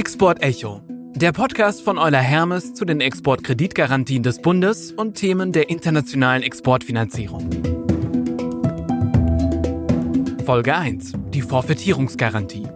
Export Echo, der Podcast von Euler Hermes zu den Exportkreditgarantien des Bundes und Themen der internationalen Exportfinanzierung. Folge 1. Die Forfaitierungsgarantie.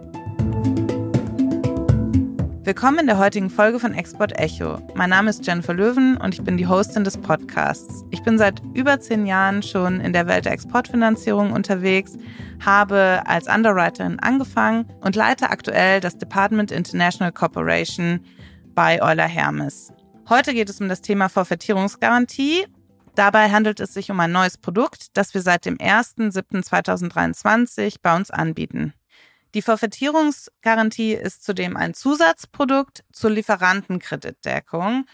Willkommen in der heutigen Folge von Export Echo. Mein Name ist Jennifer Löwen und ich bin die Hostin des Podcasts. Ich bin seit über zehn Jahren schon in der Welt der Exportfinanzierung unterwegs, habe als Underwriterin angefangen und leite aktuell das Department International Cooperation bei Euler Hermes. Heute geht es um das Thema Forfaitierungsgarantie. Dabei handelt es sich um ein neues Produkt, das wir seit dem 1.7.2023 bei uns anbieten. Die Forfaitierungsgarantie ist zudem ein Zusatzprodukt zur Lieferantenkreditdeckung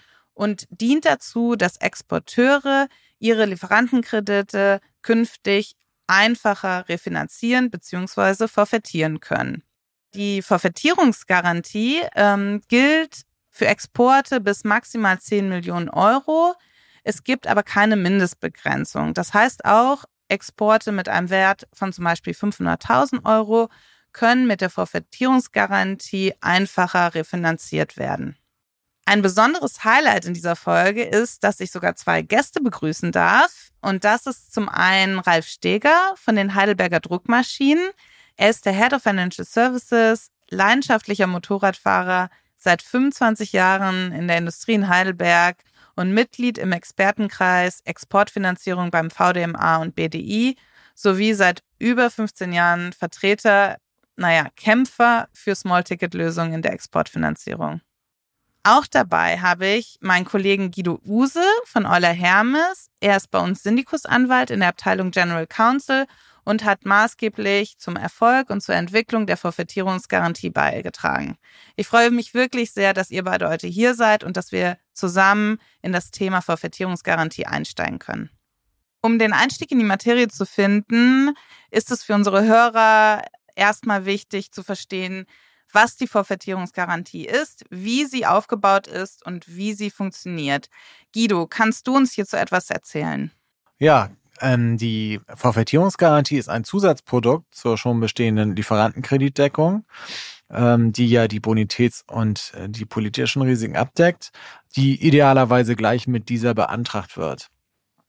und dient dazu, dass Exporteure ihre Lieferantenkredite künftig einfacher refinanzieren bzw. forfaitieren können. Die Forfaitierungsgarantie ähm, gilt für Exporte bis maximal 10 Millionen Euro. Es gibt aber keine Mindestbegrenzung. Das heißt auch, Exporte mit einem Wert von zum Beispiel 500.000 Euro können mit der Forfaitierungsgarantie einfacher refinanziert werden. Ein besonderes Highlight in dieser Folge ist, dass ich sogar zwei Gäste begrüßen darf. Und das ist zum einen Ralf Steger von den Heidelberger Druckmaschinen. Er ist der Head of Financial Services, leidenschaftlicher Motorradfahrer, seit 25 Jahren in der Industrie in Heidelberg und Mitglied im Expertenkreis Exportfinanzierung beim VDMA und BDI sowie seit über 15 Jahren Vertreter naja, Kämpfer für Small-Ticket-Lösungen in der Exportfinanzierung. Auch dabei habe ich meinen Kollegen Guido Use von Euler Hermes. Er ist bei uns Syndikusanwalt in der Abteilung General Counsel und hat maßgeblich zum Erfolg und zur Entwicklung der Forfaitierungsgarantie beigetragen. Ich freue mich wirklich sehr, dass ihr beide heute hier seid und dass wir zusammen in das Thema Forfaitierungsgarantie einsteigen können. Um den Einstieg in die Materie zu finden, ist es für unsere Hörer erstmal wichtig zu verstehen, was die Forfaitierungsgarantie ist, wie sie aufgebaut ist und wie sie funktioniert. Guido, kannst du uns hierzu etwas erzählen? Ja, ähm, die Forfaitierungsgarantie ist ein Zusatzprodukt zur schon bestehenden Lieferantenkreditdeckung, ähm, die ja die Bonitäts- und äh, die politischen Risiken abdeckt, die idealerweise gleich mit dieser beantragt wird.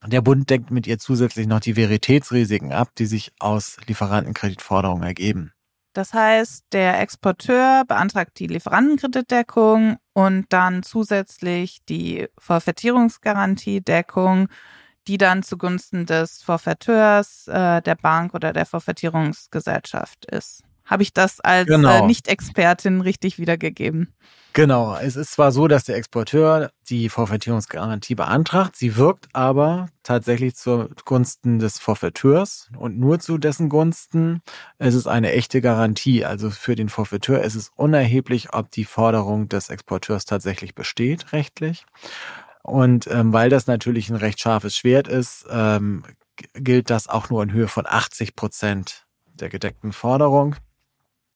Der Bund deckt mit ihr zusätzlich noch die Veritätsrisiken ab, die sich aus Lieferantenkreditforderungen ergeben. Das heißt, der Exporteur beantragt die Lieferantenkreditdeckung und dann zusätzlich die Forfaitierungsgarantiedeckung, die dann zugunsten des Forfaiteurs, äh, der Bank oder der Forfaitierungsgesellschaft ist. Habe ich das als äh, genau. äh, Nicht-Expertin richtig wiedergegeben? Genau. Es ist zwar so, dass der Exporteur die Forfaitierungsgarantie beantragt, sie wirkt aber tatsächlich zugunsten des Forfaiteurs und nur zu dessen Gunsten. Es ist eine echte Garantie. Also für den Forfaiteur ist es unerheblich, ob die Forderung des Exporteurs tatsächlich besteht, rechtlich. Und ähm, weil das natürlich ein recht scharfes Schwert ist, ähm, gilt das auch nur in Höhe von 80 Prozent der gedeckten Forderung.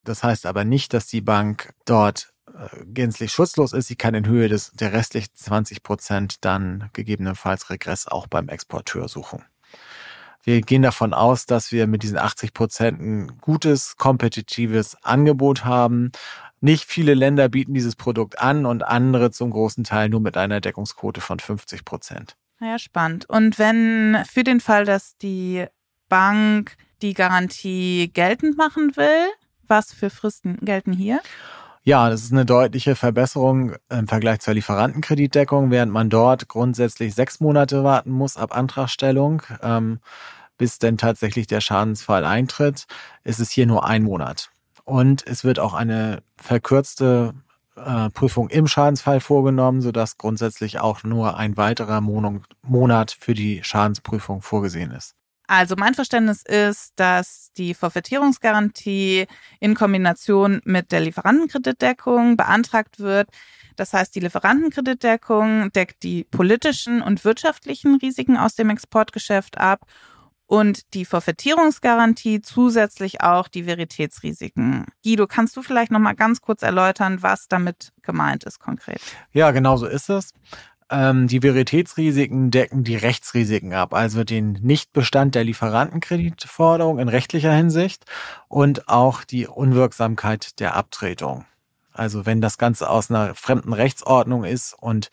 Das heißt aber nicht, dass die Bank dort äh, gänzlich schutzlos ist. Sie kann in Höhe des, der restlichen 20 Prozent dann gegebenenfalls Regress auch beim Exporteur suchen. Wir gehen davon aus, dass wir mit diesen 80 Prozent ein gutes, kompetitives Angebot haben. Nicht viele Länder bieten dieses Produkt an und andere zum großen Teil nur mit einer Deckungsquote von 50 Prozent. Ja, spannend. Und wenn für den Fall, dass die Bank die Garantie geltend machen will, was für Fristen gelten hier? Ja, das ist eine deutliche Verbesserung im Vergleich zur Lieferantenkreditdeckung, während man dort grundsätzlich sechs Monate warten muss ab Antragstellung, ähm, bis denn tatsächlich der Schadensfall eintritt, ist es hier nur ein Monat. Und es wird auch eine verkürzte äh, Prüfung im Schadensfall vorgenommen, sodass grundsätzlich auch nur ein weiterer Monat für die Schadensprüfung vorgesehen ist. Also mein Verständnis ist, dass die Forfaitierungsgarantie in Kombination mit der Lieferantenkreditdeckung beantragt wird. Das heißt, die Lieferantenkreditdeckung deckt die politischen und wirtschaftlichen Risiken aus dem Exportgeschäft ab und die Forfaitierungsgarantie zusätzlich auch die Veritätsrisiken. Guido, kannst du vielleicht noch mal ganz kurz erläutern, was damit gemeint ist konkret? Ja, genau so ist es. Ähm, die Veritätsrisiken decken die Rechtsrisiken ab, also den Nichtbestand der Lieferantenkreditforderung in rechtlicher Hinsicht und auch die Unwirksamkeit der Abtretung. Also wenn das Ganze aus einer fremden Rechtsordnung ist und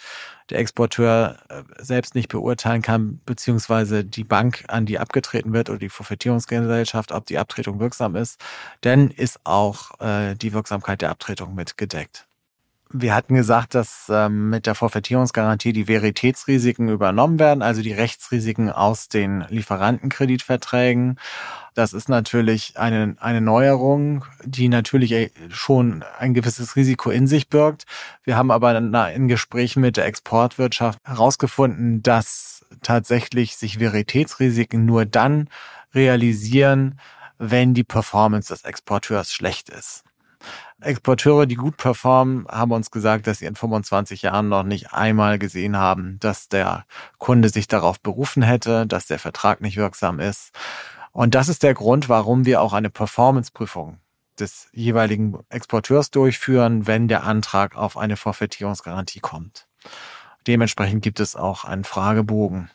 der Exporteur äh, selbst nicht beurteilen kann, beziehungsweise die Bank, an die abgetreten wird oder die Forfaitierungsgesellschaft, ob die Abtretung wirksam ist, dann ist auch äh, die Wirksamkeit der Abtretung mit gedeckt. Wir hatten gesagt, dass ähm, mit der Forfaitierungsgarantie die Veritätsrisiken übernommen werden, also die Rechtsrisiken aus den Lieferantenkreditverträgen. Das ist natürlich eine, eine Neuerung, die natürlich äh, schon ein gewisses Risiko in sich birgt. Wir haben aber in Gesprächen mit der Exportwirtschaft herausgefunden, dass tatsächlich sich Veritätsrisiken nur dann realisieren, wenn die Performance des Exporteurs schlecht ist. Exporteure, die gut performen, haben uns gesagt, dass sie in 25 Jahren noch nicht einmal gesehen haben, dass der Kunde sich darauf berufen hätte, dass der Vertrag nicht wirksam ist. Und das ist der Grund, warum wir auch eine Performanceprüfung des jeweiligen Exporteurs durchführen, wenn der Antrag auf eine Forfaitierungsgarantie kommt. Dementsprechend gibt es auch einen Fragebogen.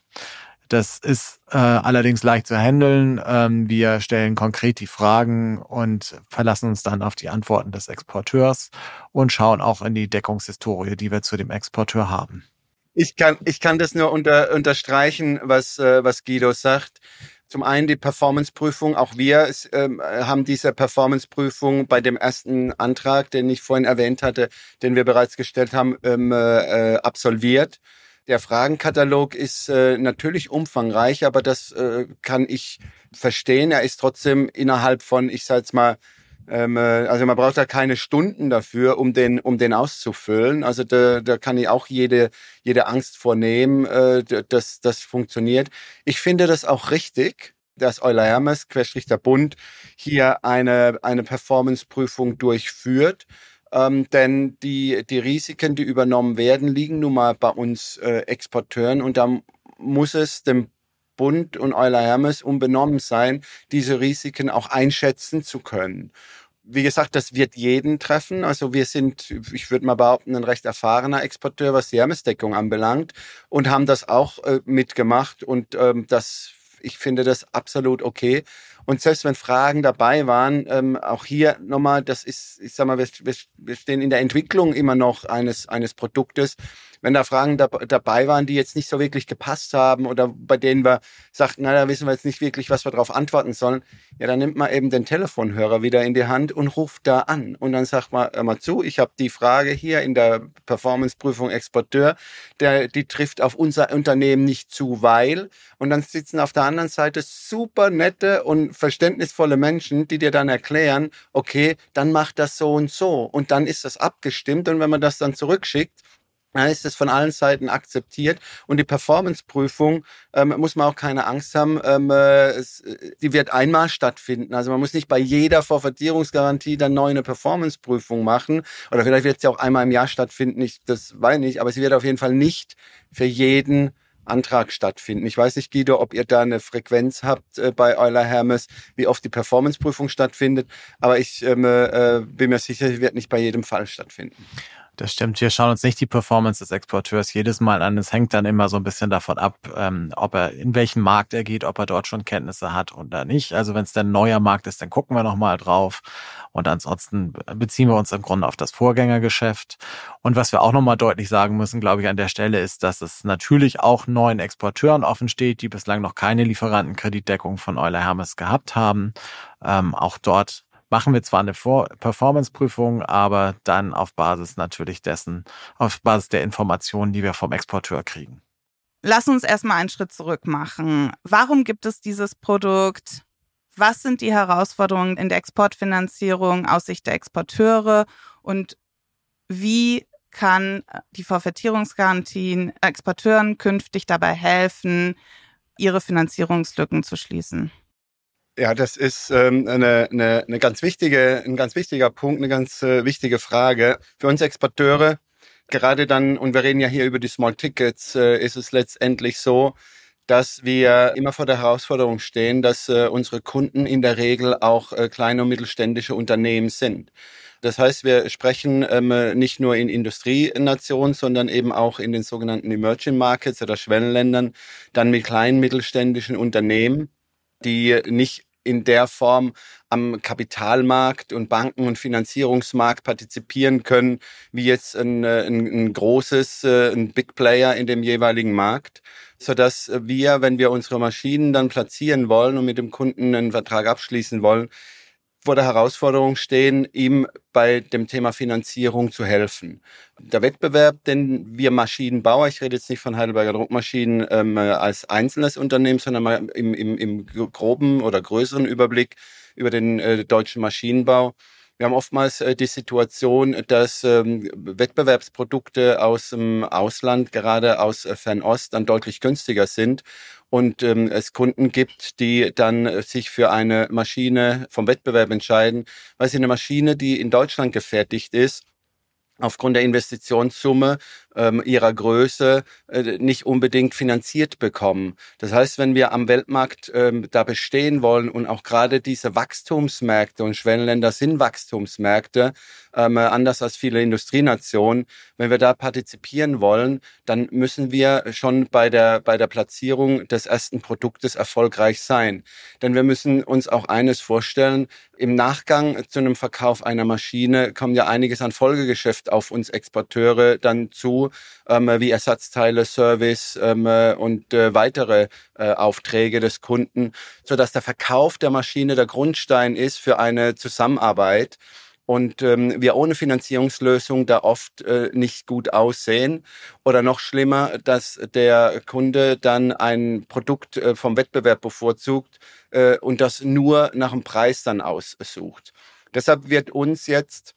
Das ist äh, allerdings leicht zu handeln. Ähm, wir stellen konkret die Fragen und verlassen uns dann auf die Antworten des Exporteurs und schauen auch in die Deckungshistorie, die wir zu dem Exporteur haben. Ich kann, ich kann das nur unter, unterstreichen, was, äh, was Guido sagt. Zum einen die Performanceprüfung. Auch wir ähm, haben diese Performanceprüfung bei dem ersten Antrag, den ich vorhin erwähnt hatte, den wir bereits gestellt haben, ähm, äh, absolviert. Der Fragenkatalog ist äh, natürlich umfangreich, aber das äh, kann ich verstehen. Er ist trotzdem innerhalb von, ich sage jetzt mal, ähm, äh, also man braucht da keine Stunden dafür, um den, um den auszufüllen. Also da, da kann ich auch jede, jede Angst vornehmen, äh, dass das funktioniert. Ich finde das auch richtig, dass Euler Hermes, Querstrich der Bund, hier eine, eine Performance-Prüfung durchführt. Ähm, denn die, die Risiken, die übernommen werden, liegen nun mal bei uns äh, Exporteuren und da muss es dem Bund und Euler Hermes unbenommen sein, diese Risiken auch einschätzen zu können. Wie gesagt, das wird jeden treffen. Also wir sind, ich würde mal behaupten, ein recht erfahrener Exporteur, was die Hermesdeckung anbelangt und haben das auch äh, mitgemacht und ähm, das ich finde das absolut okay. Und selbst wenn Fragen dabei waren, ähm, auch hier nochmal, das ist, ich sag mal, wir, wir stehen in der Entwicklung immer noch eines, eines Produktes wenn da Fragen da, dabei waren, die jetzt nicht so wirklich gepasst haben oder bei denen wir sagten, na, da wissen wir jetzt nicht wirklich, was wir darauf antworten sollen, ja, dann nimmt man eben den Telefonhörer wieder in die Hand und ruft da an. Und dann sagt man, hör mal zu, ich habe die Frage hier in der Performanceprüfung Exporteur, der, die trifft auf unser Unternehmen nicht zu, weil, und dann sitzen auf der anderen Seite super nette und verständnisvolle Menschen, die dir dann erklären, okay, dann mach das so und so. Und dann ist das abgestimmt. Und wenn man das dann zurückschickt, dann ist es von allen Seiten akzeptiert und die Performance-Prüfung ähm, muss man auch keine Angst haben, ähm, äh, es, äh, die wird einmal stattfinden. Also man muss nicht bei jeder Vorvertierungsgarantie dann neu eine Performance-Prüfung machen oder vielleicht wird sie auch einmal im Jahr stattfinden, ich, das weiß ich nicht, aber sie wird auf jeden Fall nicht für jeden Antrag stattfinden. Ich weiß nicht, Guido, ob ihr da eine Frequenz habt äh, bei Euler Hermes, wie oft die Performance-Prüfung stattfindet, aber ich ähm, äh, bin mir sicher, sie wird nicht bei jedem Fall stattfinden. Das stimmt. Wir schauen uns nicht die Performance des Exporteurs jedes Mal an. Es hängt dann immer so ein bisschen davon ab, ähm, ob er in welchen Markt er geht, ob er dort schon Kenntnisse hat oder nicht. Also wenn es dann neuer Markt ist, dann gucken wir nochmal drauf. Und ansonsten beziehen wir uns im Grunde auf das Vorgängergeschäft. Und was wir auch nochmal deutlich sagen müssen, glaube ich, an der Stelle ist, dass es natürlich auch neuen Exporteuren offen steht, die bislang noch keine Lieferantenkreditdeckung von Euler Hermes gehabt haben. Ähm, auch dort machen wir zwar eine Performance-Prüfung, aber dann auf Basis natürlich dessen, auf Basis der Informationen, die wir vom Exporteur kriegen. Lass uns erstmal einen Schritt zurück machen. Warum gibt es dieses Produkt? Was sind die Herausforderungen in der Exportfinanzierung aus Sicht der Exporteure und wie kann die Forfaitierungsgarantien Exporteuren künftig dabei helfen, ihre Finanzierungslücken zu schließen? Ja, das ist ähm, eine, eine, eine ganz wichtige, ein ganz wichtiger Punkt, eine ganz äh, wichtige Frage. Für uns Exporteure, gerade dann, und wir reden ja hier über die Small Tickets, äh, ist es letztendlich so, dass wir immer vor der Herausforderung stehen, dass äh, unsere Kunden in der Regel auch äh, kleine und mittelständische Unternehmen sind. Das heißt, wir sprechen ähm, nicht nur in Industrienationen, sondern eben auch in den sogenannten Emerging Markets oder Schwellenländern dann mit kleinen mittelständischen Unternehmen, die nicht in der Form am Kapitalmarkt und Banken- und Finanzierungsmarkt partizipieren können, wie jetzt ein, äh, ein, ein großes, äh, ein Big Player in dem jeweiligen Markt, sodass wir, wenn wir unsere Maschinen dann platzieren wollen und mit dem Kunden einen Vertrag abschließen wollen, vor der Herausforderung stehen, ihm bei dem Thema Finanzierung zu helfen. Der Wettbewerb, den wir Maschinenbauer, ich rede jetzt nicht von Heidelberger Druckmaschinen ähm, als einzelnes Unternehmen, sondern im, im, im groben oder größeren Überblick über den äh, deutschen Maschinenbau, wir haben oftmals äh, die Situation, dass ähm, Wettbewerbsprodukte aus dem Ausland, gerade aus äh, Fernost, dann deutlich günstiger sind. Und ähm, es Kunden gibt, die dann äh, sich für eine Maschine vom Wettbewerb entscheiden, weil sie eine Maschine, die in Deutschland gefertigt ist, aufgrund der Investitionssumme ähm, ihrer Größe äh, nicht unbedingt finanziert bekommen. Das heißt, wenn wir am Weltmarkt ähm, da bestehen wollen und auch gerade diese Wachstumsmärkte und Schwellenländer sind Wachstumsmärkte, ähm, anders als viele Industrienationen, wenn wir da partizipieren wollen, dann müssen wir schon bei der, bei der Platzierung des ersten Produktes erfolgreich sein. Denn wir müssen uns auch eines vorstellen, im Nachgang zu einem Verkauf einer Maschine kommt ja einiges an Folgegeschäft auf uns Exporteure dann zu, ähm, wie Ersatzteile, Service ähm, äh, und äh, weitere äh, Aufträge des Kunden, so dass der Verkauf der Maschine der Grundstein ist für eine Zusammenarbeit und ähm, wir ohne Finanzierungslösung da oft äh, nicht gut aussehen oder noch schlimmer, dass der Kunde dann ein Produkt äh, vom Wettbewerb bevorzugt äh, und das nur nach dem Preis dann aussucht. Deshalb wird uns jetzt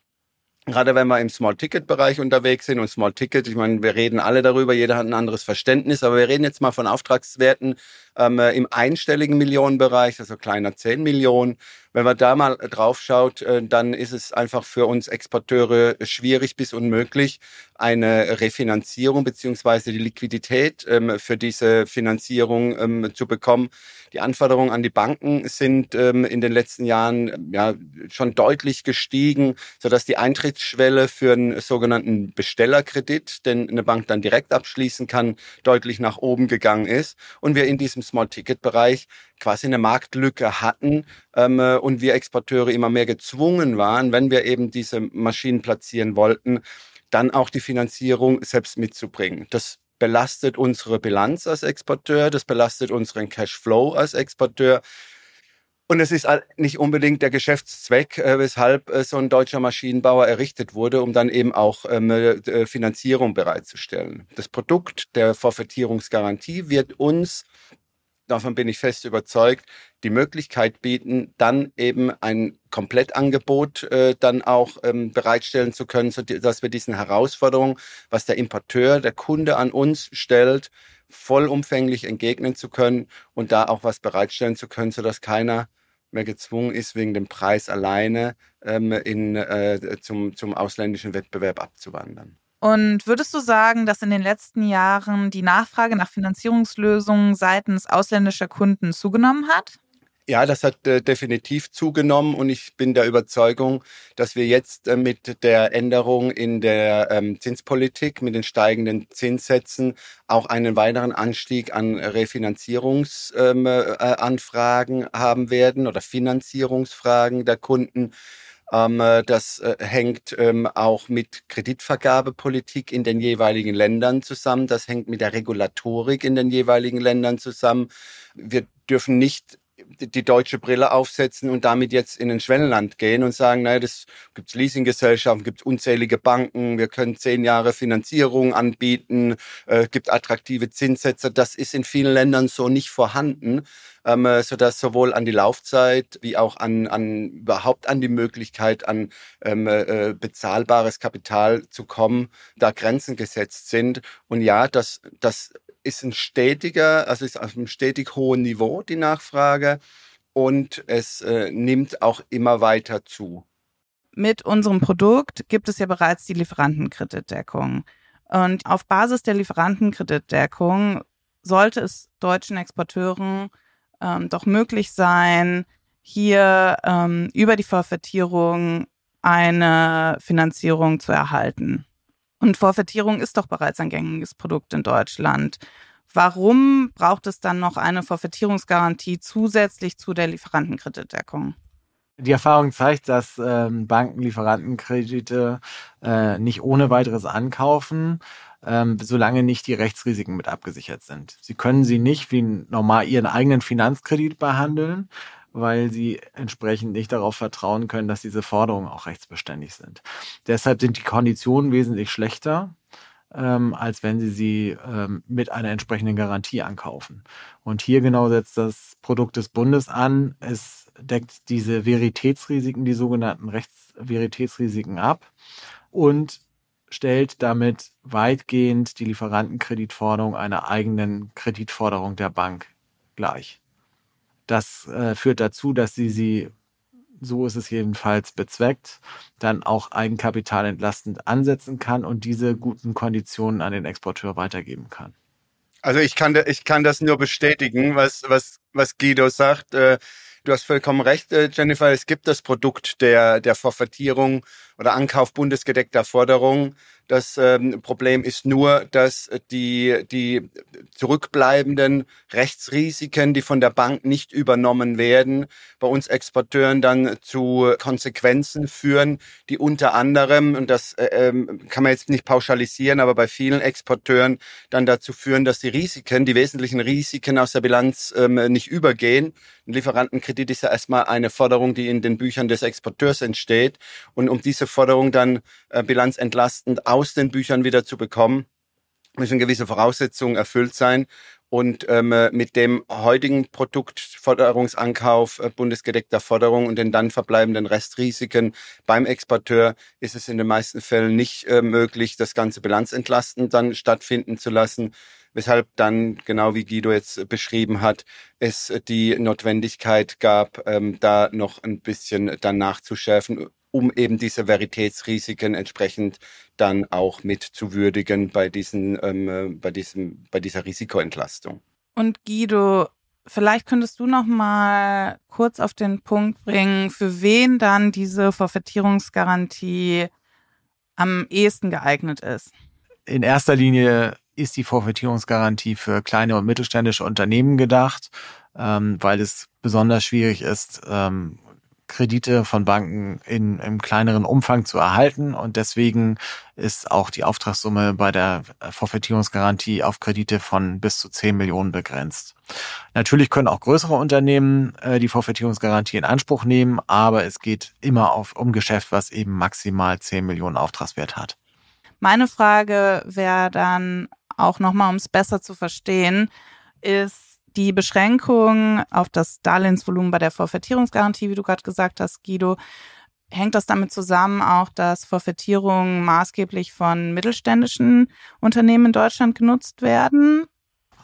Gerade wenn wir im Small-Ticket-Bereich unterwegs sind und Small-Ticket, ich meine, wir reden alle darüber, jeder hat ein anderes Verständnis, aber wir reden jetzt mal von Auftragswerten ähm, im einstelligen Millionenbereich, also kleiner 10 Millionen. Wenn man da mal drauf schaut, äh, dann ist es einfach für uns Exporteure schwierig bis unmöglich, eine Refinanzierung beziehungsweise die Liquidität ähm, für diese Finanzierung ähm, zu bekommen. Die Anforderungen an die Banken sind ähm, in den letzten Jahren ja schon deutlich gestiegen, sodass die Eintrittsschwelle für einen sogenannten Bestellerkredit, den eine Bank dann direkt abschließen kann, deutlich nach oben gegangen ist und wir in diesem Small-Ticket-Bereich quasi eine Marktlücke hatten ähm, und wir Exporteure immer mehr gezwungen waren, wenn wir eben diese Maschinen platzieren wollten, dann auch die Finanzierung selbst mitzubringen. Das belastet unsere Bilanz als Exporteur, das belastet unseren Cashflow als Exporteur. Und es ist nicht unbedingt der Geschäftszweck, äh, weshalb äh, so ein deutscher Maschinenbauer errichtet wurde, um dann eben auch ähm, äh, Finanzierung bereitzustellen. Das Produkt der Forfaitierungsgarantie wird uns davon bin ich fest überzeugt, die Möglichkeit bieten, dann eben ein Komplettangebot äh, dann auch ähm, bereitstellen zu können, so dass wir diesen Herausforderungen, was der Importeur, der Kunde an uns stellt, vollumfänglich entgegnen zu können und da auch was bereitstellen zu können, sodass keiner mehr gezwungen ist, wegen dem Preis alleine ähm, in, äh, zum, zum ausländischen Wettbewerb abzuwandern. Und würdest du sagen, dass in den letzten Jahren die Nachfrage nach Finanzierungslösungen seitens ausländischer Kunden zugenommen hat? Ja, das hat äh, definitiv zugenommen und ich bin der Überzeugung, dass wir jetzt äh, mit der Änderung in der ähm, Zinspolitik, mit den steigenden Zinssätzen auch einen weiteren Anstieg an Refinanzierungsanfragen ähm, äh, haben werden oder Finanzierungsfragen der Kunden. Ähm, äh, das äh, hängt ähm, auch mit Kreditvergabepolitik in den jeweiligen Ländern zusammen. Das hängt mit der Regulatorik in den jeweiligen Ländern zusammen. Wir dürfen nicht die deutsche Brille aufsetzen und damit jetzt in ein Schwellenland gehen und sagen, naja, das gibt's Leasinggesellschaften, gibt's unzählige Banken, wir können zehn Jahre Finanzierung anbieten, äh, gibt attraktive Zinssätze. Das ist in vielen Ländern so nicht vorhanden, ähm, so dass sowohl an die Laufzeit wie auch an, an überhaupt an die Möglichkeit, an ähm, äh, bezahlbares Kapital zu kommen, da Grenzen gesetzt sind. Und ja, das, das ist ein stetiger, also ist auf einem stetig hohen Niveau die Nachfrage und es äh, nimmt auch immer weiter zu. Mit unserem Produkt gibt es ja bereits die Lieferantenkreditdeckung. Und auf Basis der Lieferantenkreditdeckung sollte es deutschen Exporteuren ähm, doch möglich sein, hier ähm, über die Forfaitierung eine Finanzierung zu erhalten. Und Forfaitierung ist doch bereits ein gängiges Produkt in Deutschland. Warum braucht es dann noch eine Forfaitierungsgarantie zusätzlich zu der Lieferantenkreditdeckung? Die Erfahrung zeigt, dass ähm, Banken Lieferantenkredite äh, nicht ohne weiteres ankaufen, ähm, solange nicht die Rechtsrisiken mit abgesichert sind. Sie können sie nicht wie normal ihren eigenen Finanzkredit behandeln, weil sie entsprechend nicht darauf vertrauen können, dass diese Forderungen auch rechtsbeständig sind. Deshalb sind die Konditionen wesentlich schlechter ähm, als wenn sie sie ähm, mit einer entsprechenden Garantie ankaufen. Und hier genau setzt das Produkt des Bundes an. Es deckt diese Veritätsrisiken, die sogenannten Rechtsveritätsrisiken ab und stellt damit weitgehend die Lieferantenkreditforderung einer eigenen Kreditforderung der Bank gleich. Das äh, führt dazu, dass sie sie so ist es jedenfalls bezweckt, dann auch Eigenkapital entlastend ansetzen kann und diese guten Konditionen an den Exporteur weitergeben kann. Also ich kann, ich kann das nur bestätigen, was, was, was Guido sagt. Äh, du hast vollkommen recht, äh, Jennifer. Es gibt das Produkt der, der Forfaitierung oder Ankauf bundesgedeckter Forderungen. Das ähm, Problem ist nur, dass die, die zurückbleibenden Rechtsrisiken, die von der Bank nicht übernommen werden, bei uns Exporteuren dann zu Konsequenzen führen, die unter anderem, und das äh, ähm, kann man jetzt nicht pauschalisieren, aber bei vielen Exporteuren dann dazu führen, dass die Risiken, die wesentlichen Risiken aus der Bilanz ähm, nicht übergehen. Ein Lieferantenkredit ist ja erstmal eine Forderung, die in den Büchern des Exporteurs entsteht. Und um diese Forderung dann äh, bilanzentlastend aus den Büchern wieder zu bekommen, müssen gewisse Voraussetzungen erfüllt sein. Und ähm, mit dem heutigen Produktforderungsankauf äh, bundesgedeckter Forderung und den dann verbleibenden Restrisiken beim Exporteur ist es in den meisten Fällen nicht äh, möglich, das ganze Bilanzentlasten dann stattfinden zu lassen, weshalb dann, genau wie Guido jetzt beschrieben hat, es die Notwendigkeit gab, ähm, da noch ein bisschen dann nachzuschärfen um eben diese Veritätsrisiken entsprechend dann auch mit zu würdigen bei diesen, ähm, äh, bei diesem, bei dieser Risikoentlastung. Und Guido, vielleicht könntest du noch mal kurz auf den Punkt bringen, für wen dann diese Forfaitierungsgarantie am ehesten geeignet ist. In erster Linie ist die Forfaitierungsgarantie für kleine und mittelständische Unternehmen gedacht, ähm, weil es besonders schwierig ist, ähm, Kredite von Banken in, im kleineren Umfang zu erhalten. Und deswegen ist auch die Auftragssumme bei der Forfaitierungsgarantie auf Kredite von bis zu 10 Millionen begrenzt. Natürlich können auch größere Unternehmen äh, die Forfaitierungsgarantie in Anspruch nehmen, aber es geht immer auf, um Geschäft, was eben maximal 10 Millionen Auftragswert hat. Meine Frage wäre dann auch nochmal, um es besser zu verstehen, ist, die Beschränkung auf das Darlehensvolumen bei der Forfaitierungsgarantie, wie du gerade gesagt hast, Guido, hängt das damit zusammen auch, dass Forfaitierungen maßgeblich von mittelständischen Unternehmen in Deutschland genutzt werden?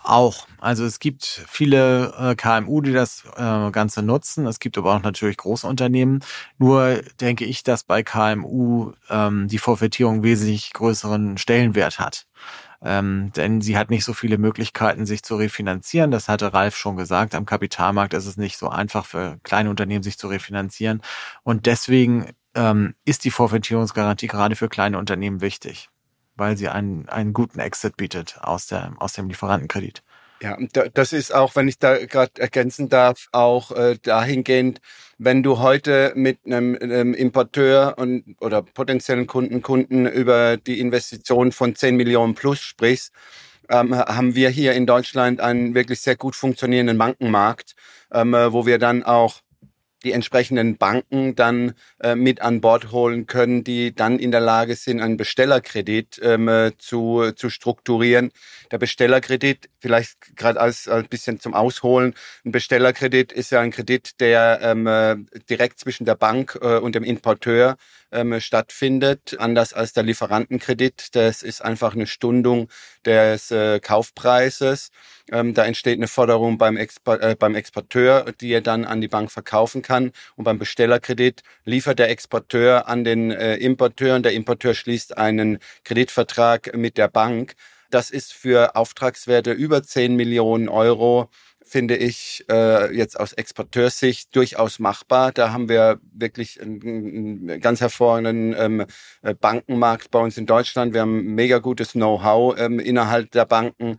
Auch. Also es gibt viele äh, KMU, die das äh, Ganze nutzen. Es gibt aber auch natürlich große Unternehmen. Nur denke ich, dass bei KMU ähm, die Forfaitierung wesentlich größeren Stellenwert hat ähm, denn sie hat nicht so viele Möglichkeiten, sich zu refinanzieren. Das hatte Ralf schon gesagt. Am Kapitalmarkt ist es nicht so einfach für kleine Unternehmen, sich zu refinanzieren. Und deswegen ähm, ist die Vorfinanzierungsgarantie gerade für kleine Unternehmen wichtig, weil sie einen, einen guten Exit bietet aus, der, aus dem Lieferantenkredit. Ja, das ist auch, wenn ich da gerade ergänzen darf, auch äh, dahingehend, wenn du heute mit einem, einem Importeur und oder potenziellen Kunden, Kunden über die Investition von 10 Millionen plus sprichst, ähm, haben wir hier in Deutschland einen wirklich sehr gut funktionierenden Bankenmarkt, ähm, wo wir dann auch die entsprechenden Banken dann äh, mit an Bord holen können, die dann in der Lage sind, einen Bestellerkredit ähm, äh, zu, zu strukturieren. Der Bestellerkredit, vielleicht gerade als, als bisschen zum Ausholen, ein Bestellerkredit ist ja ein Kredit, der ähm, äh, direkt zwischen der Bank äh, und dem Importeur ähm, stattfindet, anders als der Lieferantenkredit. Das ist einfach eine Stundung des äh, Kaufpreises. Ähm, da entsteht eine Forderung beim, Export, äh, beim Exporteur, die er dann an die Bank verkaufen kann. Und beim Bestellerkredit liefert der Exporteur an den äh, Importeur und der Importeur schließt einen Kreditvertrag mit der Bank. Das ist für Auftragswerte über 10 Millionen Euro finde ich äh, jetzt aus Exporteursicht durchaus machbar. Da haben wir wirklich einen, einen ganz hervorragenden ähm, äh, Bankenmarkt bei uns in Deutschland. Wir haben mega gutes Know-how ähm, innerhalb der Banken.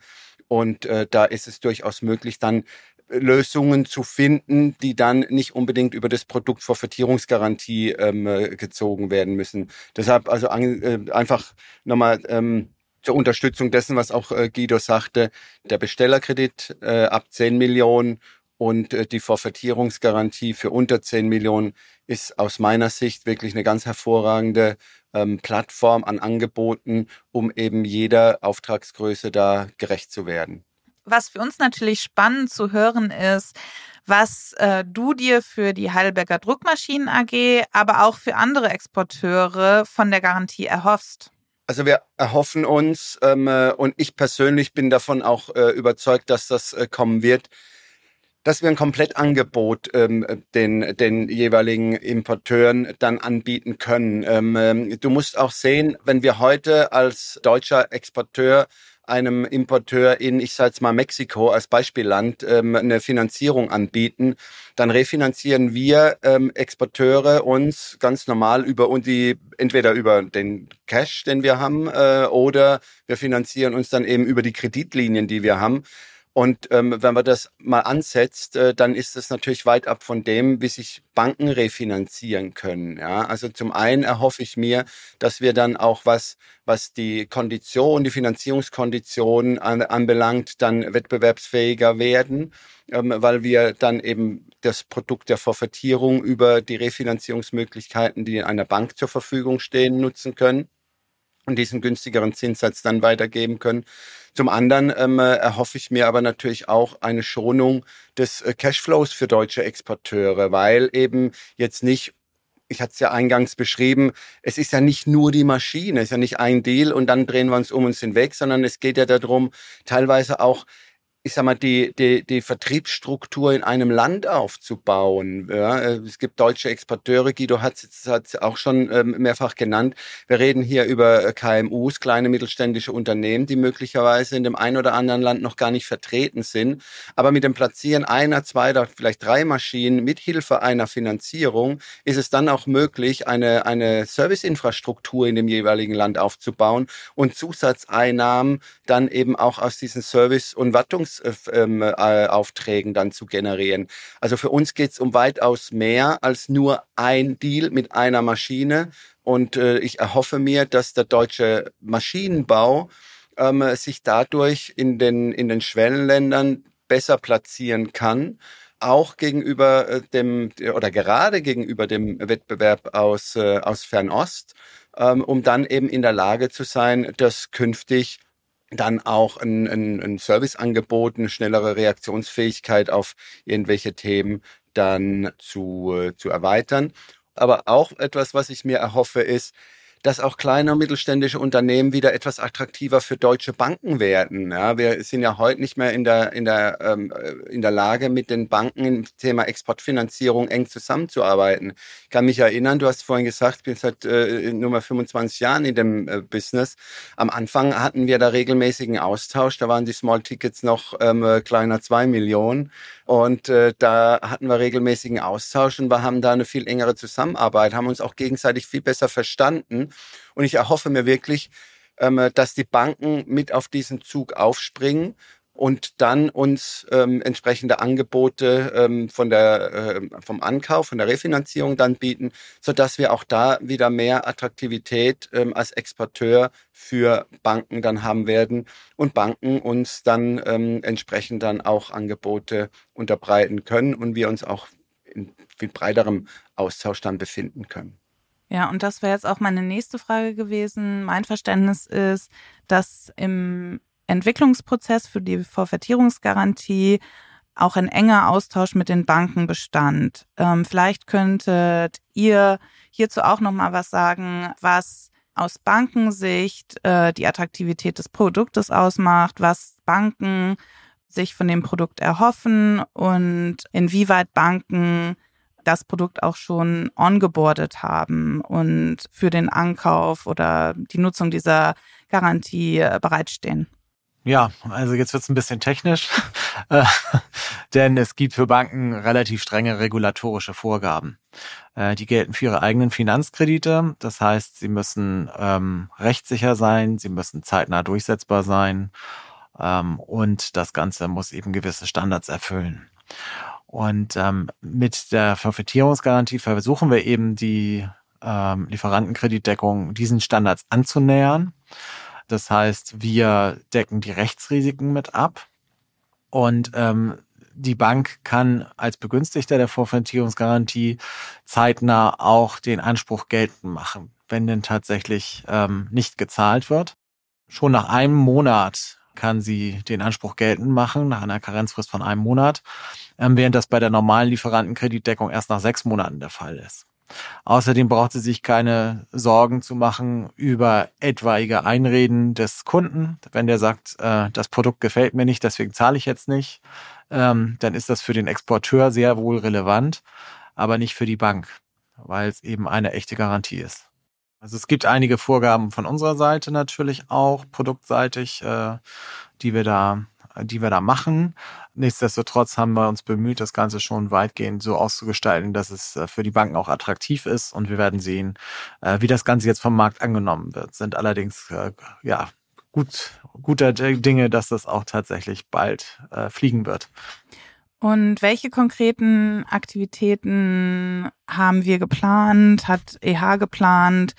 Und äh, da ist es durchaus möglich, dann Lösungen zu finden, die dann nicht unbedingt über das Produkt Forfaitierungsgarantie ähm, äh, gezogen werden müssen. Deshalb also an, äh, einfach nochmal ähm, zur Unterstützung dessen, was auch äh, Guido sagte, der Bestellerkredit äh, ab 10 Millionen und äh, die Forfaitierungsgarantie für unter 10 Millionen ist aus meiner Sicht wirklich eine ganz hervorragende ähm, Plattform an Angeboten, um eben jeder Auftragsgröße da gerecht zu werden was für uns natürlich spannend zu hören ist, was äh, du dir für die Heidelberger Druckmaschinen AG, aber auch für andere Exporteure von der Garantie erhoffst. Also wir erhoffen uns ähm, äh, und ich persönlich bin davon auch äh, überzeugt, dass das äh, kommen wird, dass wir ein Komplettangebot ähm, den, den jeweiligen Importeuren dann anbieten können. Ähm, ähm du musst auch sehen, wenn wir heute als deutscher Exporteur einem Importeur in, ich sage jetzt mal Mexiko als Beispielland, ähm, eine Finanzierung anbieten, dann refinanzieren wir ähm, Exporteure uns ganz normal über und die entweder über den Cash, den wir haben, äh, oder wir finanzieren uns dann eben über die Kreditlinien, die wir haben. Und ähm, wenn man das mal ansetzt, äh, dann ist das natürlich weit ab von dem, wie sich Banken refinanzieren können. Ja? Also zum einen erhoffe ich mir, dass wir dann auch was, was die Kondition, die Finanzierungskonditionen an, anbelangt, dann wettbewerbsfähiger werden, ähm, weil wir dann eben das Produkt der Forfaitierung über die Refinanzierungsmöglichkeiten, die einer Bank zur Verfügung stehen, nutzen können und diesen günstigeren Zinssatz dann weitergeben können. Zum anderen ähm, äh, erhoffe ich mir aber natürlich auch eine Schonung des äh, Cashflows für deutsche Exporteure, weil eben jetzt nicht ich hatte es ja eingangs beschrieben, es ist ja nicht nur die Maschine, es ist ja nicht ein Deal und dann drehen wir uns um und sind weg, sondern es geht ja darum, teilweise auch ich sag mal, die, die, die Vertriebsstruktur in einem Land aufzubauen. Ja, äh, es gibt deutsche Exporteure, Guido hat es auch schon ähm, mehrfach genannt. Wir reden hier über äh, KMUs, kleine mittelständische Unternehmen, die möglicherweise in dem einen oder anderen Land noch gar nicht vertreten sind. Aber mit dem Platzieren einer, zwei oder vielleicht drei Maschinen mit Hilfe einer Finanzierung ist es dann auch möglich, eine, eine Serviceinfrastruktur in dem jeweiligen Land aufzubauen und Zusatzeinnahmen dann eben auch aus diesen Service- und Wartungs Vertriebsaufträgen ähm, äh, dann zu generieren. Also für uns geht es um weitaus mehr als nur ein Deal mit einer Maschine. Und äh, ich erhoffe mir, dass der deutsche Maschinenbau ähm, sich dadurch in den, in den Schwellenländern besser platzieren kann auch gegenüber äh, dem oder gerade gegenüber dem Wettbewerb aus, äh, aus Fernost, ähm, um dann eben in der Lage zu sein, dass künftig dann auch ein, ein, ein Serviceangebot, eine schnellere Reaktionsfähigkeit auf irgendwelche Themen dann zu, äh, zu erweitern. Aber auch etwas, was ich mir erhoffe, ist, dass auch kleine und mittelständische Unternehmen wieder etwas attraktiver für deutsche Banken werden. Ja, wir sind ja heute nicht mehr in der, in der, ähm, äh, in der Lage, mit den Banken im Thema Exportfinanzierung eng zusammenzuarbeiten. Ich kann mich erinnern, du hast vorhin gesagt, ich bin seit äh, Nummer 25 Jahren in dem äh, Business. Am Anfang hatten wir da regelmäßigen Austausch. Da waren die Small Tickets noch ähm, äh, kleiner zwei Millionen. Und äh, da hatten wir regelmäßigen Austausch und wir haben da eine viel engere Zusammenarbeit, haben uns auch gegenseitig viel besser verstanden. Und ich erhoffe mir wirklich, ähm, dass die Banken mit auf diesen Zug aufspringen und dann uns ähm, entsprechende Angebote ähm, von der, äh, vom Ankauf, von der Refinanzierung dann bieten, so dass wir auch da wieder mehr Attraktivität ähm, als Exporteur für Banken dann haben werden und Banken uns dann ähm, entsprechend dann auch Angebote unterbreiten können und wir uns auch in viel breiterem Austausch dann befinden können. Ja, und das wäre jetzt auch meine nächste Frage gewesen. Mein Verständnis ist, dass im Entwicklungsprozess für die Forfaitierungsgarantie auch ein enger Austausch mit den Banken bestand. Ähm, vielleicht könntet ihr hierzu auch noch mal was sagen, was aus Bankensicht äh, die Attraktivität des Produktes ausmacht, was Banken sich von dem Produkt erhoffen und inwieweit Banken das Produkt auch schon ongeboardet haben und für den Ankauf oder die Nutzung dieser Garantie äh, bereitstehen. Ja, also jetzt wird's ein bisschen technisch, äh, denn es gibt für Banken relativ strenge regulatorische Vorgaben. Äh, die gelten für ihre eigenen Finanzkredite. Das heißt, sie müssen ähm, rechtssicher sein, sie müssen zeitnah durchsetzbar sein Ähm, und das Ganze muss eben gewisse Standards erfüllen. Und ähm, mit der Verfettierungsgarantie versuchen wir eben die ähm, Lieferantenkreditdeckung diesen Standards anzunähern. Das heißt, wir decken die Rechtsrisiken mit ab und ähm, die Bank kann als Begünstigter der Vorfinanzierungsgarantie zeitnah auch den Anspruch geltend machen, wenn denn tatsächlich ähm, nicht gezahlt wird. Schon nach einem Monat kann sie den Anspruch geltend machen, nach einer Karenzfrist von einem Monat, ähm, während das bei der normalen Lieferantenkreditdeckung erst nach sechs Monaten der Fall ist. Außerdem braucht sie sich keine Sorgen zu machen über etwaige Einreden des Kunden. Wenn der sagt, äh, das Produkt gefällt mir nicht, deswegen zahle ich jetzt nicht, ähm, dann ist das für den Exporteur sehr wohl relevant, aber nicht für die Bank, weil es eben eine echte Garantie ist. Also es gibt einige Vorgaben von unserer Seite natürlich auch, produktseitig, äh, die wir da die wir da machen. Nichtsdestotrotz haben wir uns bemüht, das Ganze schon weitgehend so auszugestalten, dass es äh, für die Banken auch attraktiv ist. Und wir werden sehen, äh, wie das Ganze jetzt vom Markt angenommen wird. Sind allerdings äh, ja gut guter Dinge, dass das auch tatsächlich bald fliegen wird. Und welche konkreten Aktivitäten haben wir geplant, hat EH geplant,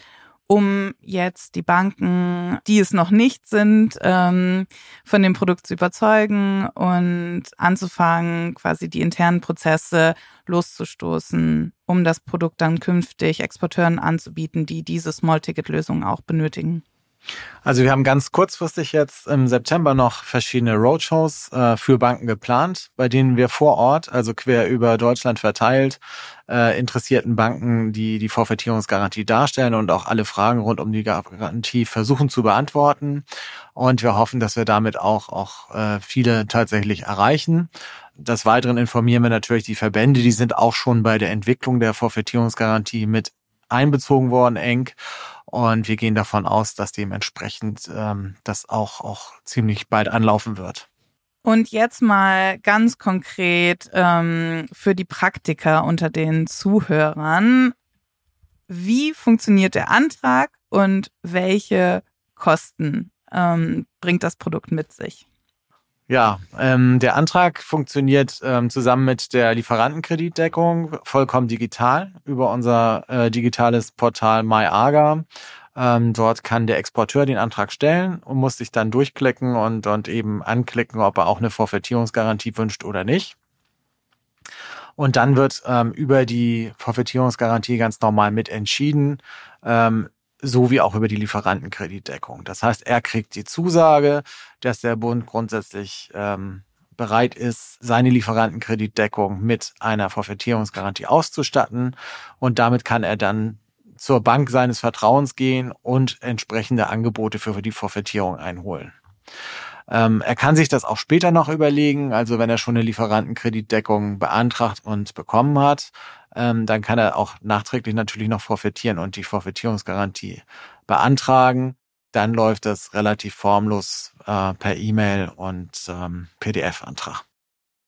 um jetzt die Banken, die es noch nicht sind, ähm, von dem Produkt zu überzeugen und anzufangen, quasi die internen Prozesse loszustoßen, um das Produkt dann künftig Exporteuren anzubieten, die diese Small-Ticket-Lösungen auch benötigen. Also wir haben ganz kurzfristig jetzt im September noch verschiedene Roadshows äh, für Banken geplant, bei denen wir vor Ort, also quer über Deutschland verteilt, äh, interessierten Banken, die die Vorvertierungsgarantie darstellen und auch alle Fragen rund um die Garantie versuchen zu beantworten. Und wir hoffen, dass wir damit auch, auch äh, viele tatsächlich erreichen. Des Weiteren informieren wir natürlich die Verbände, die sind auch schon bei der Entwicklung der Vorvertierungsgarantie mit einbezogen worden, eng. Und wir gehen davon aus, dass dementsprechend ähm, das auch, auch ziemlich bald anlaufen wird. Und jetzt mal ganz konkret ähm, für die Praktiker unter den Zuhörern. Wie funktioniert der Antrag und welche Kosten ähm, bringt das Produkt mit sich? Ja, ähm, der Antrag funktioniert ähm, zusammen mit der Lieferantenkreditdeckung vollkommen digital über unser äh, digitales Portal MyAga. Ähm, dort kann der Exporteur den Antrag stellen und muss sich dann durchklicken und, und eben anklicken, ob er auch eine Forfaitierungsgarantie wünscht oder nicht. Und dann wird ähm, über die Forfaitierungsgarantie ganz normal mit entschieden, ähm, so wie auch über die Lieferantenkreditdeckung. Das heißt, er kriegt die Zusage, dass der Bund grundsätzlich ähm, bereit ist, seine Lieferantenkreditdeckung mit einer Forfaitierungsgarantie auszustatten. Und damit kann er dann zur Bank seines Vertrauens gehen und entsprechende Angebote für die Forfaitierung einholen. Ähm, er kann sich das auch später noch überlegen, also wenn er schon eine Lieferantenkreditdeckung beantragt und bekommen hat, ähm, dann kann er auch nachträglich natürlich noch forfeitieren und die Forfeitierungsgarantie beantragen. Dann läuft das relativ formlos äh, per E-Mail und ähm, PDF-Antrag.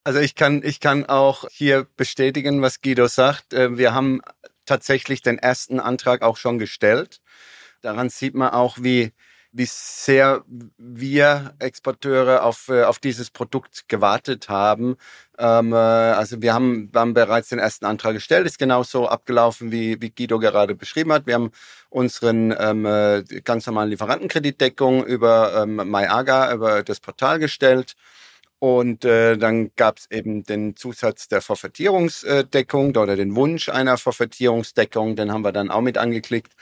Also ich kann, ich kann auch hier bestätigen, was Guido sagt. Äh, wir haben tatsächlich den ersten Antrag auch schon gestellt. Daran sieht man auch, wie, wie sehr wir Exporteure auf, äh, auf dieses Produkt gewartet haben. Ähm, äh, also wir haben, wir haben bereits den ersten Antrag gestellt, ist genauso abgelaufen, wie, wie Guido gerade beschrieben hat. Wir haben unseren ähm, äh, ganz normalen Lieferantenkreditdeckung über ähm, MyAga, über das Portal gestellt. Und äh, dann gab es eben den Zusatz der Verfahrtierungsdeckung oder den Wunsch einer Verfahrtierungsdeckung, den haben wir dann auch mit angeklickt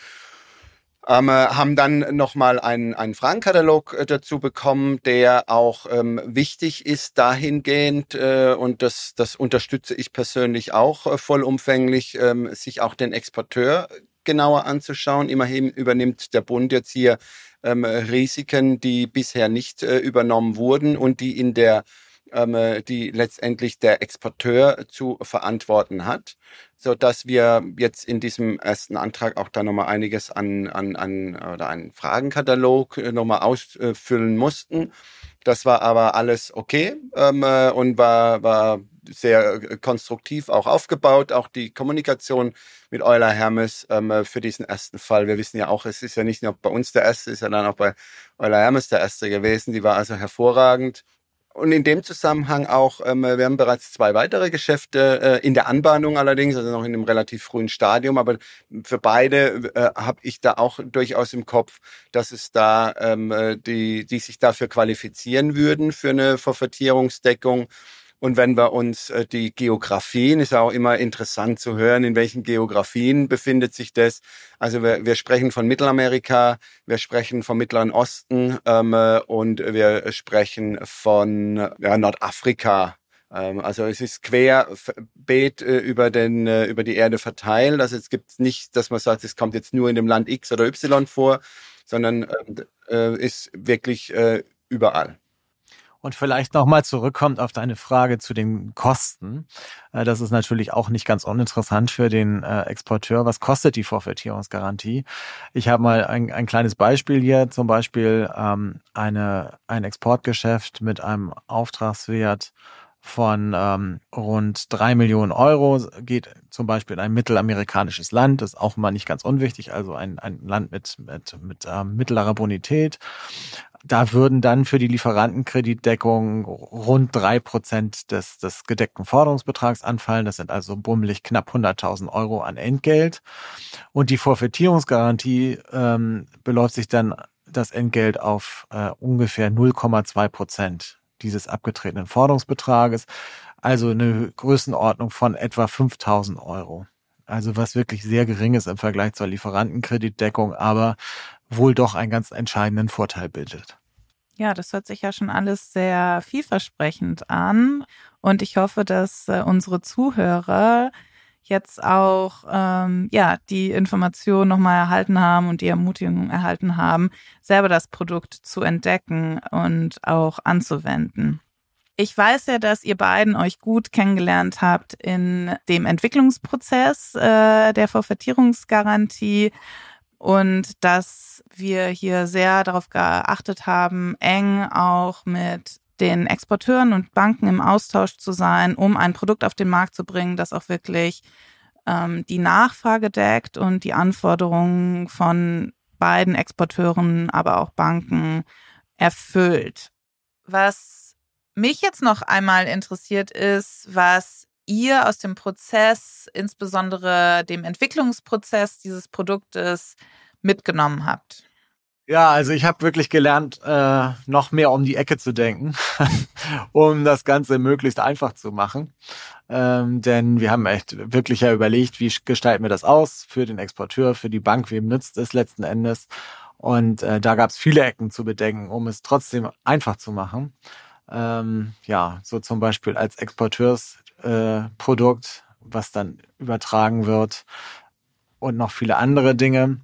ähm, äh, haben dann nochmal einen, einen Fragenkatalog äh, dazu bekommen, der auch ähm, wichtig ist dahingehend äh, und das, das unterstütze ich persönlich auch äh, vollumfänglich, ähm, sich auch den Exporteur genauer anzuschauen. Immerhin übernimmt der Bund jetzt hier ähm, Risiken, die bisher nicht äh, übernommen wurden und die in der die letztendlich der Exporteur zu verantworten hat, so dass wir jetzt in diesem ersten Antrag auch da nochmal einiges an, an, an oder einen Fragenkatalog äh, nochmal ausfüllen mussten. Das war aber alles okay ähm, äh, und war, war sehr äh, konstruktiv auch aufgebaut, auch die Kommunikation mit Euler Hermes ähm, äh, für diesen ersten Fall. Wir wissen ja auch, es ist ja nicht nur bei uns der erste, ist ja dann auch bei Euler Hermes der erste gewesen. Die war also hervorragend. Und in dem Zusammenhang auch, ähm, wir haben bereits zwei weitere Geschäfte äh, in der Anbahnung allerdings, also noch in einem relativ frühen Stadium, aber für beide äh, habe ich da auch durchaus im Kopf, dass es da ähm, äh, die, die sich dafür qualifizieren würden für eine Ververtierungsdeckung. Und wenn wir uns äh, die Geografien, ist auch immer interessant zu hören, in welchen Geografien befindet sich das. Also wir, wir sprechen von Mittelamerika, wir sprechen vom Mittleren Osten ähm, äh, und wir sprechen von ja, Nordafrika. Ähm, also es ist querbeet äh, über, den, äh, über die Erde verteilt. Also es gibt nicht, dass man sagt, es kommt jetzt nur in dem Land X oder Y vor, sondern äh, ist wirklich äh, überall. Und vielleicht nochmal zurückkommt auf deine Frage zu den Kosten. Äh, das ist natürlich auch nicht ganz uninteressant für den äh, Exporteur. Was kostet die Forfaitierungsgarantie? Ich habe mal ein, ein kleines Beispiel hier, zum Beispiel ähm, eine, ein Exportgeschäft mit einem Auftragswert von ähm, rund drei Millionen Euro geht zum Beispiel in ein mittelamerikanisches Land, das ist auch mal nicht ganz unwichtig, also ein, ein Land mit, mit, mit ähm, mittlerer Bonität. Da würden dann für die Lieferantenkreditdeckung rund drei Prozent des, des gedeckten Forderungsbetrags anfallen. Das sind also bummelig knapp 100.000 Euro an Entgelt. Und die Forfaitierungsgarantie ähm, beläuft sich dann das Entgelt auf äh, ungefähr 0,2 Prozent dieses abgetretenen Forderungsbetrages. Also eine Größenordnung von etwa 5000 Euro. Also was wirklich sehr gering ist im Vergleich zur Lieferantenkreditdeckung, aber wohl doch einen ganz entscheidenden Vorteil bildet. Ja, das hört sich ja schon alles sehr vielversprechend an. Und ich hoffe, dass äh, unsere Zuhörer jetzt auch ähm, ja die Information nochmal erhalten haben und die Ermutigung erhalten haben, selber das Produkt zu entdecken und auch anzuwenden. Ich weiß ja, dass ihr beiden euch gut kennengelernt habt in dem Entwicklungsprozess äh, der Forfaitierungsgarantie und dass wir hier sehr darauf geachtet haben, eng auch mit den Exporteuren und Banken im Austausch zu sein, um ein Produkt auf den Markt zu bringen, das auch wirklich ähm, die Nachfrage deckt und die Anforderungen von beiden Exporteuren, aber auch Banken erfüllt. Was mich jetzt noch einmal interessiert ist, was ihr aus dem Prozess, insbesondere dem Entwicklungsprozess dieses Produktes, mitgenommen habt? Ja, also ich habe wirklich gelernt, äh, noch mehr um die Ecke zu denken, um das Ganze möglichst einfach zu machen. Ähm, denn wir haben echt wirklich ja überlegt, wie gestalten wir das aus für den Exporteur, für die Bank, wem nützt es letzten Endes. Und äh, da gab es viele Ecken zu bedenken, um es trotzdem einfach zu machen. Ähm, ja, so zum Beispiel als Exporteurs äh, Produkt, was dann übertragen wird und noch viele andere Dinge.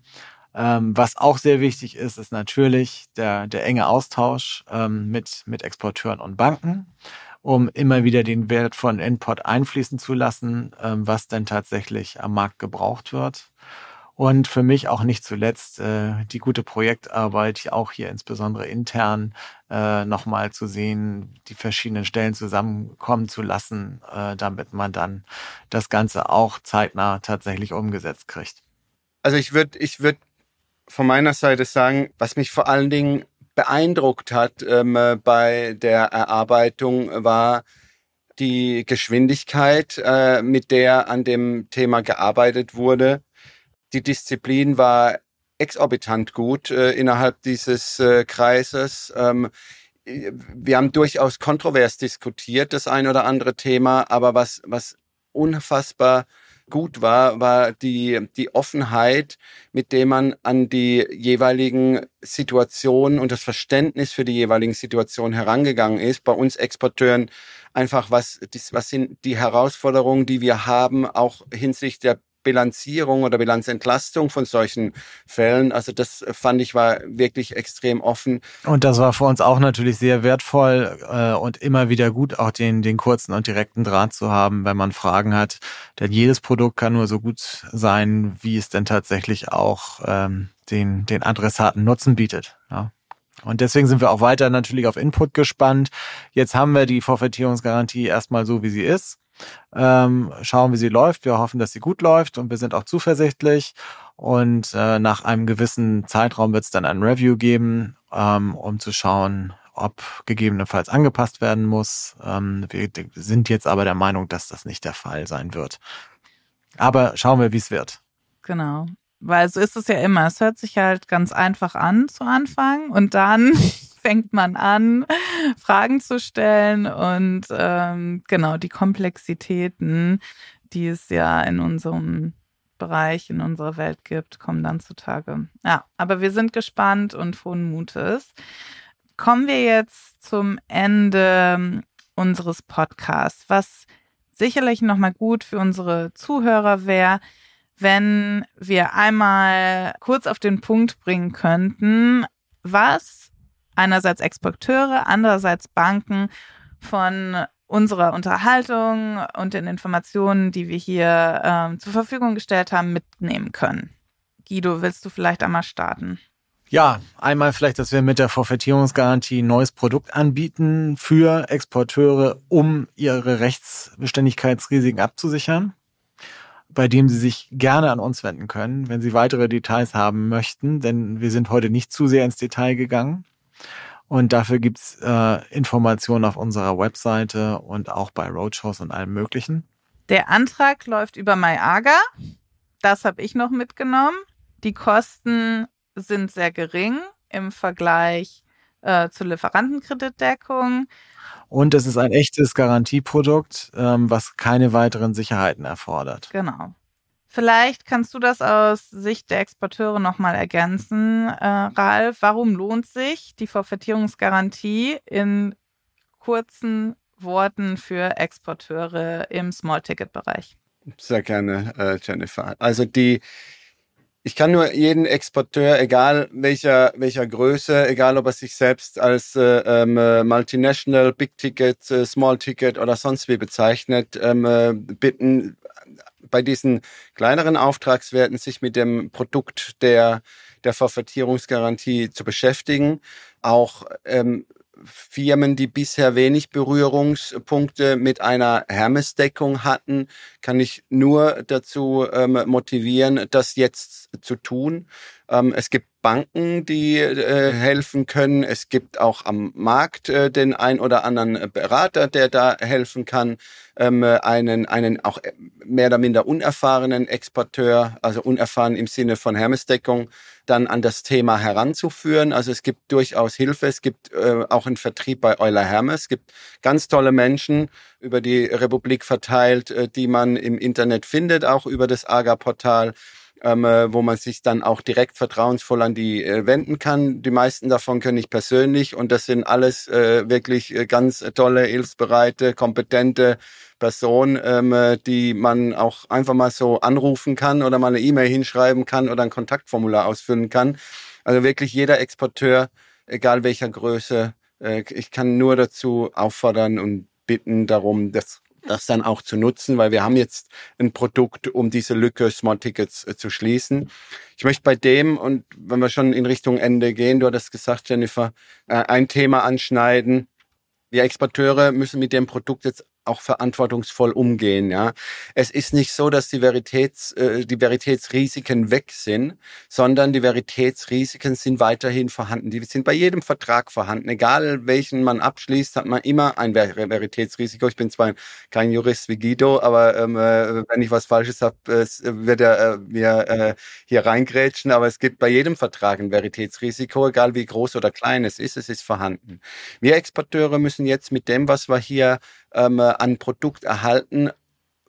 Ähm, was auch sehr wichtig ist, ist natürlich der, der enge Austausch ähm, mit, mit Exporteuren und Banken, um immer wieder den Wert von Import einfließen zu lassen, ähm, was denn tatsächlich am Markt gebraucht wird. Und für mich auch nicht zuletzt äh, die gute Projektarbeit, auch hier insbesondere intern, äh, nochmal zu sehen, die verschiedenen Stellen zusammenkommen zu lassen, äh, damit man dann das Ganze auch zeitnah tatsächlich umgesetzt kriegt. Also ich würde ich würd von meiner Seite sagen, was mich vor allen Dingen beeindruckt hat ähm, bei der Erarbeitung war die Geschwindigkeit, äh, mit der an dem Thema gearbeitet wurde die Disziplin war exorbitant gut äh, innerhalb dieses äh, Kreises. Ähm, wir haben durchaus kontrovers diskutiert, das ein oder andere Thema, aber was, was unfassbar gut war, war die, die Offenheit, mit der man an die jeweiligen Situationen und das Verständnis für die jeweiligen Situationen herangegangen ist. Bei uns Exporteuren einfach, was, was sind die Herausforderungen, die wir haben, auch hinsichtlich der Bilanzierung oder Bilanzentlastung von solchen Fällen. Also das fand ich war wirklich extrem offen. Und das war für uns auch natürlich sehr wertvoll äh, und immer wieder gut, auch den, den kurzen und direkten Draht zu haben, wenn man Fragen hat. Denn jedes Produkt kann nur so gut sein, wie es denn tatsächlich auch ähm, den, den Adressaten Nutzen bietet. Ja. Und deswegen sind wir auch weiter natürlich auf Input gespannt. Jetzt haben wir die Forfaitierungsgarantie erstmal so, wie sie ist. Ähm, schauen, wie sie läuft. Wir hoffen, dass sie gut läuft und wir sind auch zuversichtlich. Und äh, nach einem gewissen Zeitraum wird es dann ein Review geben, ähm, um zu schauen, ob gegebenenfalls angepasst werden muss. Ähm, wir sind jetzt aber der Meinung, dass das nicht der Fall sein wird. Aber schauen wir, wie es wird. Genau. Weil so ist es ja immer. Es hört sich halt ganz einfach an zu Anfang und dann fängt man an, Fragen zu stellen und ähm, genau die Komplexitäten, die es ja in unserem Bereich, in unserer Welt gibt, kommen dann zutage. Ja, aber wir sind gespannt und frohen Mutes. Kommen wir jetzt zum Ende unseres Podcasts, was sicherlich nochmal gut für unsere Zuhörer wäre, wenn wir einmal kurz auf den Punkt bringen könnten, was einerseits Exporteure, andererseits Banken von unserer Unterhaltung und den Informationen, die wir hier ähm, zur Verfügung gestellt haben, mitnehmen können. Guido, willst du vielleicht einmal starten? Ja, einmal vielleicht, dass wir mit der Forfaitierungsgarantie ein neues Produkt anbieten für Exporteure, um ihre Rechtsbeständigkeitsrisiken abzusichern bei dem Sie sich gerne an uns wenden können, wenn Sie weitere Details haben möchten, denn wir sind heute nicht zu sehr ins Detail gegangen. Und dafür gibt's äh, Informationen auf unserer Webseite und auch bei Roadshows und allem Möglichen. Der Antrag läuft über MyAga. Das habe ich noch mitgenommen. Die Kosten sind sehr gering im Vergleich äh, zur Lieferantenkreditdeckung. Und es ist ein echtes Garantieprodukt, ähm, was keine weiteren Sicherheiten erfordert. Genau. Vielleicht kannst du das aus Sicht der Exporteure nochmal ergänzen, äh, Ralf. Warum lohnt sich die Forfaitierungsgarantie in kurzen Worten für Exporteure im Small-Ticket-Bereich? Sehr gerne, äh, Jennifer. Also die ich kann nur jeden Exporteur, egal welcher, welcher Größe, egal ob er sich selbst als äh, ähm, äh, Multinational, Big Ticket, äh, Small Ticket oder sonst wie bezeichnet, ähm, äh, bitten, bei diesen kleineren Auftragswerten sich mit dem Produkt der, der Verfahrtierungsgarantie zu beschäftigen. Auch ähm, Firmen, die bisher wenig Berührungspunkte mit einer Hermesdeckung hatten, kann ich nur dazu ähm, motivieren, das jetzt zu tun. Ähm, es gibt Banken, die äh, helfen können. Es gibt auch am Markt äh, den ein oder anderen Berater, der da helfen kann. Ähm, einen, einen auch mehr oder minder unerfahrenen Exporteur, also unerfahren im Sinne von Hermesdeckung, dann an das Thema heranzuführen. Also es gibt durchaus Hilfe. Es gibt äh, auch einen Vertrieb bei Euler Hermes. Es gibt ganz tolle Menschen über die Republik verteilt, äh, die man im Internet findet, auch über das AGA-Portal ähm, äh, wo man sich dann auch direkt vertrauensvoll an die äh, wenden kann. Die meisten davon kenne ich persönlich und das sind alles äh, wirklich äh, ganz tolle, hilfsbereite, kompetente Personen, ähm, äh, die man auch einfach mal so anrufen kann oder mal eine E-Mail hinschreiben kann oder ein Kontaktformular ausfüllen kann. Also wirklich jeder Exporteur, egal welcher Größe, äh, ich kann nur dazu auffordern und bitten darum, das das dann auch zu nutzen, weil wir haben jetzt ein Produkt, um diese Lücke Smart Tickets äh, zu schließen. Ich möchte bei dem, und wenn wir schon in Richtung Ende gehen, du hattest gesagt, Jennifer, äh, ein Thema anschneiden. Wir Exporteure müssen mit dem Produkt jetzt auch verantwortungsvoll umgehen. Ja, es ist nicht so, dass die Veritäts, äh, die Veritätsrisiken weg sind, sondern die Veritätsrisiken sind weiterhin vorhanden. Die sind bei jedem Vertrag vorhanden. Egal welchen man abschließt, hat man immer ein Ver Veritätsrisiko. Ich bin zwar kein Jurist wie Guido, aber ähm, äh, wenn ich was Falsches habe, äh, wird er äh, mir äh, hier reingrätschen. Aber es gibt bei jedem Vertrag ein Veritätsrisiko, egal wie groß oder klein es ist. Es ist vorhanden. Wir Exporteure müssen jetzt mit dem, was wir hier ähm, an Produkt erhalten,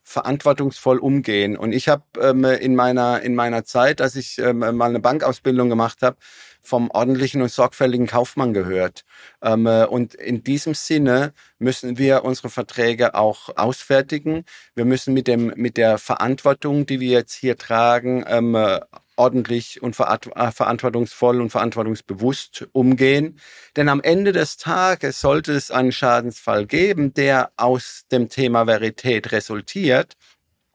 verantwortungsvoll umgehen. Und ich habe ähm, in meiner in meiner Zeit, als ich ähm, mal eine Bankausbildung gemacht habe, vom ordentlichen und sorgfältigen Kaufmann gehört. Ähm, äh, und in diesem Sinne müssen wir unsere Verträge auch ausfertigen. Wir müssen mit dem mit der Verantwortung, die wir jetzt hier tragen, ähm, äh, ordentlich und äh, verantwortungsvoll und verantwortungsbewusst umgehen. Denn am Ende des Tages sollte es einen Schadensfall geben, der aus dem Thema Verität resultiert,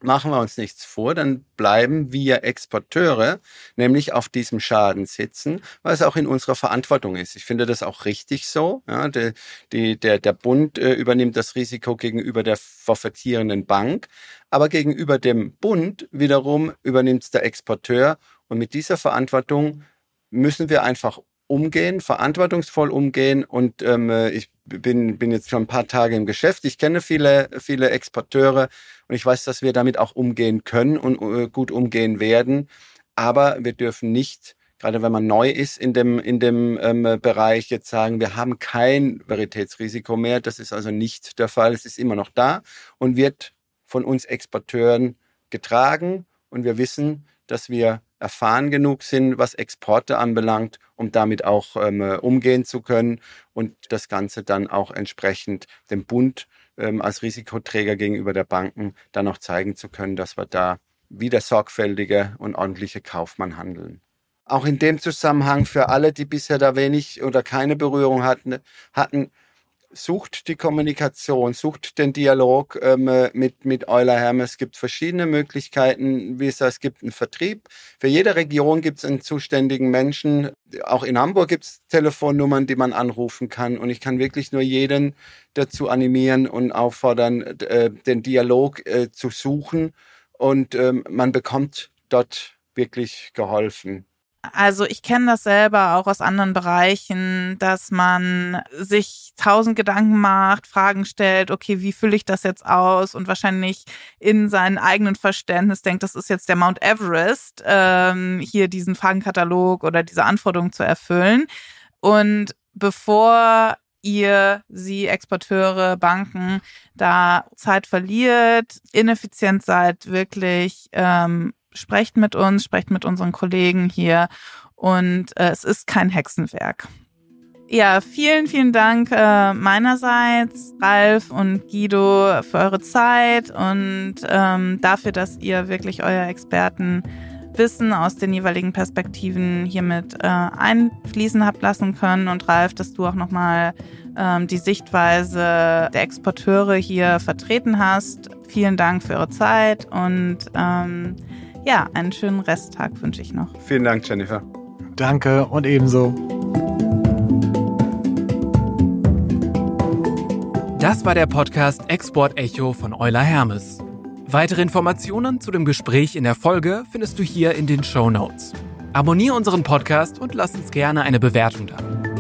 machen wir uns nichts vor, dann bleiben wir Exporteure nämlich auf diesem Schaden sitzen, weil es auch in unserer Verantwortung ist. Ich finde das auch richtig so. Ja, der, die, der, der Bund äh, übernimmt das Risiko gegenüber der forfaitierenden Bank, aber gegenüber dem Bund wiederum übernimmt es der Exporteur und mit dieser Verantwortung müssen wir einfach umgehen, verantwortungsvoll umgehen. Und ähm, ich bin, bin jetzt schon ein paar Tage im Geschäft. Ich kenne viele, viele Exporteure und ich weiß, dass wir damit auch umgehen können und äh, gut umgehen werden. Aber wir dürfen nicht, gerade wenn man neu ist in dem, in dem ähm, Bereich, jetzt sagen, wir haben kein Veritätsrisiko mehr. Das ist also nicht der Fall. Es ist immer noch da und wird von uns Exporteuren getragen. Und wir wissen, dass wir erfahren genug sind, was Exporte anbelangt, um damit auch ähm, umgehen zu können und das Ganze dann auch entsprechend dem Bund ähm, als Risikoträger gegenüber der Banken dann auch zeigen zu können, dass wir da wie der sorgfältige und ordentliche Kaufmann handeln. Auch in dem Zusammenhang für alle, die bisher da wenig oder keine Berührung hatten, hatten sucht die Kommunikation, sucht den Dialog ähm, mit, mit Euler Hermes. Es gibt verschiedene Möglichkeiten, wie es es gibt einen Vertrieb. Für jede Region gibt es einen zuständigen Menschen. Auch in Hamburg gibt es Telefonnummern, die man anrufen kann. Und ich kann wirklich nur jeden dazu animieren und auffordern, äh, den Dialog äh, zu suchen. Und ähm, man bekommt dort wirklich geholfen. Also ich kenne das selber auch aus anderen Bereichen, dass man sich tausend Gedanken macht, Fragen stellt, okay, wie fülle ich das jetzt aus und wahrscheinlich in seinem eigenen Verständnis denkt, das ist jetzt der Mount Everest, ähm, hier diesen Fragenkatalog oder diese Anforderungen zu erfüllen. Und bevor ihr, sie, Exporteure, Banken, da Zeit verliert, ineffizient seid, wirklich ähm, sprecht mit uns, sprecht mit unseren Kollegen hier und äh, es ist kein Hexenwerk. Ja, vielen, vielen Dank äh, meinerseits, Ralf und Guido, für eure Zeit und ähm, dafür, dass ihr wirklich euer Expertenwissen aus den jeweiligen Perspektiven hiermit äh, einfließen habt lassen können. Und Ralf, dass du auch nochmal ähm, die Sichtweise der Exporteure hier vertreten hast. Vielen Dank für eure Zeit und ähm, ja, einen schönen Resttag wünsche ich noch. Vielen Dank, Jennifer. Danke und ebenso. Das war der Podcast Export Echo von Euler Hermes. Weitere Informationen zu dem Gespräch in der Folge findest du hier in den Show Notes. Abonniere unseren Podcast und lass uns gerne eine Bewertung da.